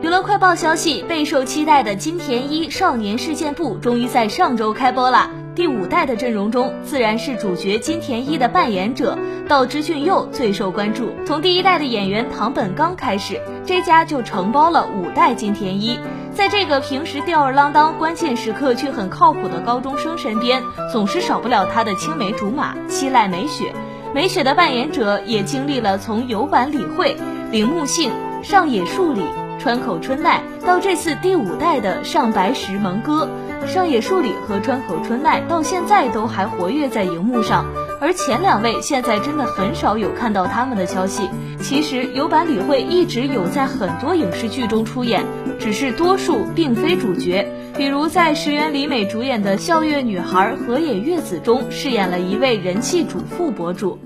娱乐快报消息，备受期待的金田一少年事件簿终于在上周开播了。第五代的阵容中，自然是主角金田一的扮演者道之俊佑最受关注。从第一代的演员唐本刚开始，这家就承包了五代金田一。在这个平时吊儿郎当、关键时刻却很靠谱的高中生身边，总是少不了他的青梅竹马七濑美雪。美雪的扮演者也经历了从有坂理惠、铃木杏、上野树里。川口春奈到这次第五代的上白石萌歌，上野树里和川口春奈到现在都还活跃在荧幕上，而前两位现在真的很少有看到他们的消息。其实有坂理惠一直有在很多影视剧中出演，只是多数并非主角，比如在石原里美主演的《笑月女孩河野月子》中饰演了一位人气主妇博主。